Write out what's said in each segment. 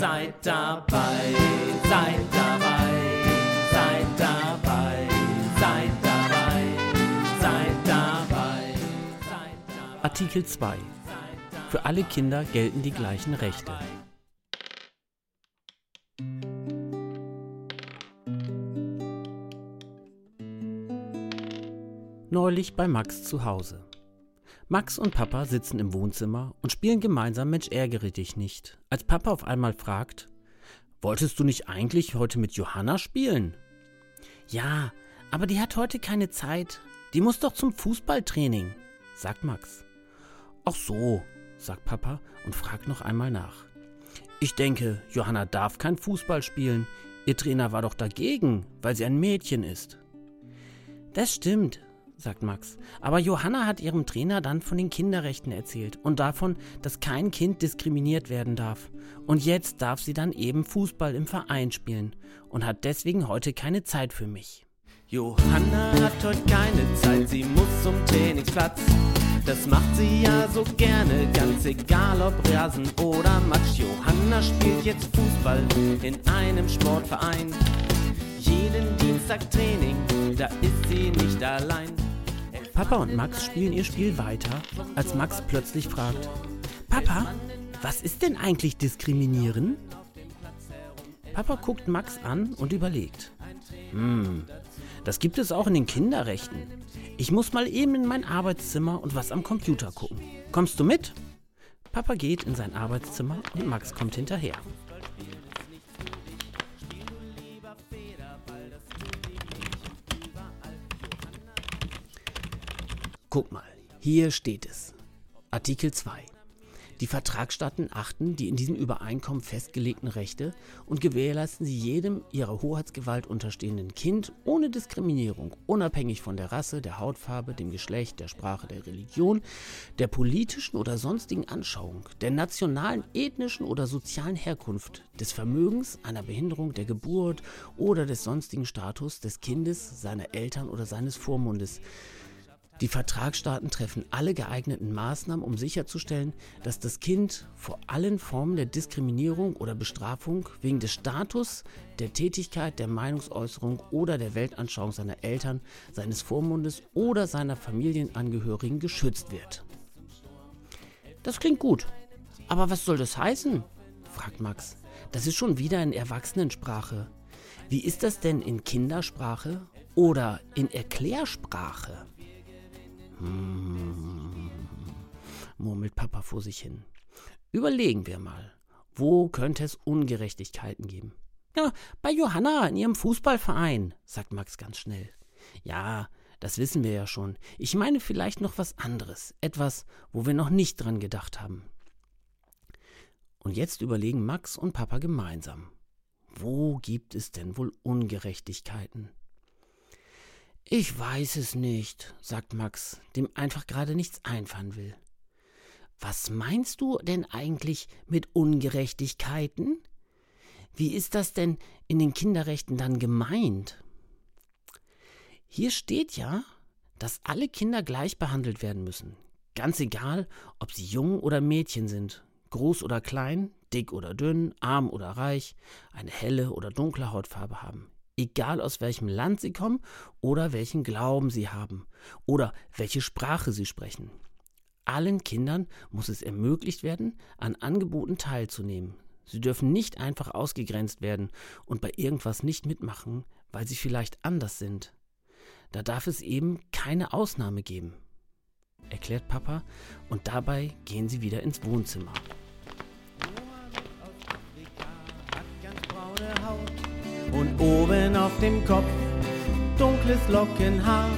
Seid dabei, seid dabei, seid dabei, seid dabei, seid dabei. Artikel 2. Für alle Kinder gelten die gleichen Rechte. Neulich bei Max zu Hause. Max und Papa sitzen im Wohnzimmer und spielen gemeinsam Mensch ärgere dich nicht, als Papa auf einmal fragt, Wolltest du nicht eigentlich heute mit Johanna spielen? Ja, aber die hat heute keine Zeit. Die muss doch zum Fußballtraining, sagt Max. Ach so, sagt Papa und fragt noch einmal nach. Ich denke, Johanna darf kein Fußball spielen. Ihr Trainer war doch dagegen, weil sie ein Mädchen ist. Das stimmt, sagt Max. Aber Johanna hat ihrem Trainer dann von den Kinderrechten erzählt und davon, dass kein Kind diskriminiert werden darf. Und jetzt darf sie dann eben Fußball im Verein spielen und hat deswegen heute keine Zeit für mich. Johanna hat heute keine Zeit, sie muss zum Trainingsplatz. Das macht sie ja so gerne, ganz egal ob Rasen oder Matsch. Johanna spielt jetzt Fußball in einem Sportverein. Jeden Dienstag Training, da ist sie nicht allein. Papa und Max spielen ihr Spiel weiter, als Max plötzlich fragt, Papa, was ist denn eigentlich diskriminieren? Papa guckt Max an und überlegt. Hm, das gibt es auch in den Kinderrechten. Ich muss mal eben in mein Arbeitszimmer und was am Computer gucken. Kommst du mit? Papa geht in sein Arbeitszimmer und Max kommt hinterher. Guck mal, hier steht es. Artikel 2. Die Vertragsstaaten achten die in diesem Übereinkommen festgelegten Rechte und gewährleisten sie jedem ihrer Hoheitsgewalt unterstehenden Kind ohne Diskriminierung, unabhängig von der Rasse, der Hautfarbe, dem Geschlecht, der Sprache, der Religion, der politischen oder sonstigen Anschauung, der nationalen, ethnischen oder sozialen Herkunft, des Vermögens, einer Behinderung, der Geburt oder des sonstigen Status des Kindes, seiner Eltern oder seines Vormundes die Vertragsstaaten treffen alle geeigneten Maßnahmen, um sicherzustellen, dass das Kind vor allen Formen der Diskriminierung oder Bestrafung wegen des Status, der Tätigkeit, der Meinungsäußerung oder der Weltanschauung seiner Eltern, seines Vormundes oder seiner Familienangehörigen geschützt wird. Das klingt gut. Aber was soll das heißen? fragt Max. Das ist schon wieder in Erwachsenensprache. Wie ist das denn in Kindersprache oder in Erklärsprache? Hm, murmelt Papa vor sich hin. Überlegen wir mal, wo könnte es Ungerechtigkeiten geben? Ja, bei Johanna in ihrem Fußballverein, sagt Max ganz schnell. Ja, das wissen wir ja schon. Ich meine vielleicht noch was anderes, etwas, wo wir noch nicht dran gedacht haben. Und jetzt überlegen Max und Papa gemeinsam. Wo gibt es denn wohl Ungerechtigkeiten? Ich weiß es nicht, sagt Max, dem einfach gerade nichts einfallen will. Was meinst du denn eigentlich mit Ungerechtigkeiten? Wie ist das denn in den Kinderrechten dann gemeint? Hier steht ja, dass alle Kinder gleich behandelt werden müssen, ganz egal, ob sie jung oder Mädchen sind, groß oder klein, dick oder dünn, arm oder reich, eine helle oder dunkle Hautfarbe haben egal aus welchem Land sie kommen oder welchen Glauben sie haben oder welche Sprache sie sprechen. Allen Kindern muss es ermöglicht werden, an Angeboten teilzunehmen. Sie dürfen nicht einfach ausgegrenzt werden und bei irgendwas nicht mitmachen, weil sie vielleicht anders sind. Da darf es eben keine Ausnahme geben, erklärt Papa, und dabei gehen sie wieder ins Wohnzimmer. Und oben auf dem Kopf dunkles Lockenhaar.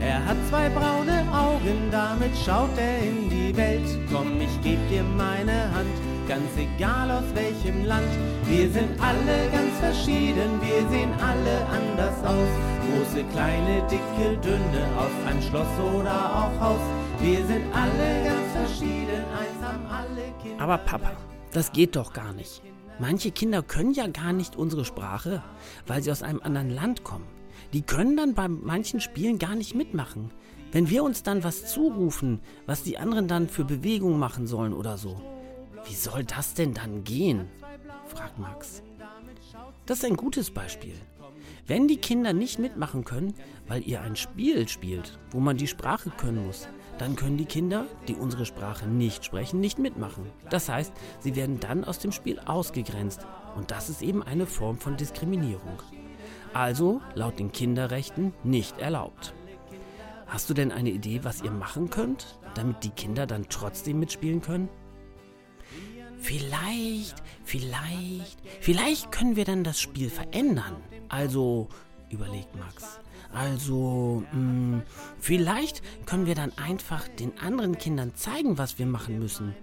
Er hat zwei braune Augen, damit schaut er in die Welt. Komm, ich geb dir meine Hand ganz egal aus welchem Land. Wir sind alle ganz verschieden, wir sehen alle anders aus. Große, kleine, dicke, dünne, aus einem Schloss oder auch Haus. Wir sind alle ganz verschieden, eins haben alle Kinder. Aber Papa, das geht doch gar nicht. Manche Kinder können ja gar nicht unsere Sprache, weil sie aus einem anderen Land kommen. Die können dann bei manchen Spielen gar nicht mitmachen. Wenn wir uns dann was zurufen, was die anderen dann für Bewegungen machen sollen oder so. Wie soll das denn dann gehen? fragt Max. Das ist ein gutes Beispiel. Wenn die Kinder nicht mitmachen können, weil ihr ein Spiel spielt, wo man die Sprache können muss, dann können die Kinder, die unsere Sprache nicht sprechen, nicht mitmachen. Das heißt, sie werden dann aus dem Spiel ausgegrenzt. Und das ist eben eine Form von Diskriminierung. Also laut den Kinderrechten nicht erlaubt. Hast du denn eine Idee, was ihr machen könnt, damit die Kinder dann trotzdem mitspielen können? Vielleicht, vielleicht, vielleicht können wir dann das Spiel verändern. Also, überlegt Max. Also, mh, hm, vielleicht können wir dann einfach den anderen Kindern zeigen, was wir machen müssen.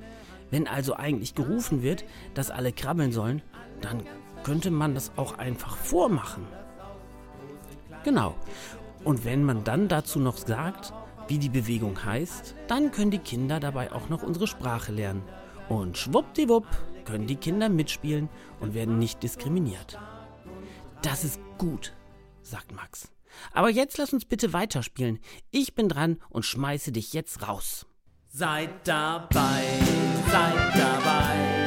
Wenn also eigentlich gerufen wird, dass alle krabbeln sollen, dann könnte man das auch einfach vormachen. Genau. Und wenn man dann dazu noch sagt, wie die Bewegung heißt, dann können die Kinder dabei auch noch unsere Sprache lernen. Und schwuppdiwupp können die Kinder mitspielen und werden nicht diskriminiert. Das ist gut, sagt Max. Aber jetzt lass uns bitte weiterspielen. Ich bin dran und schmeiße dich jetzt raus. Seid dabei, seid dabei,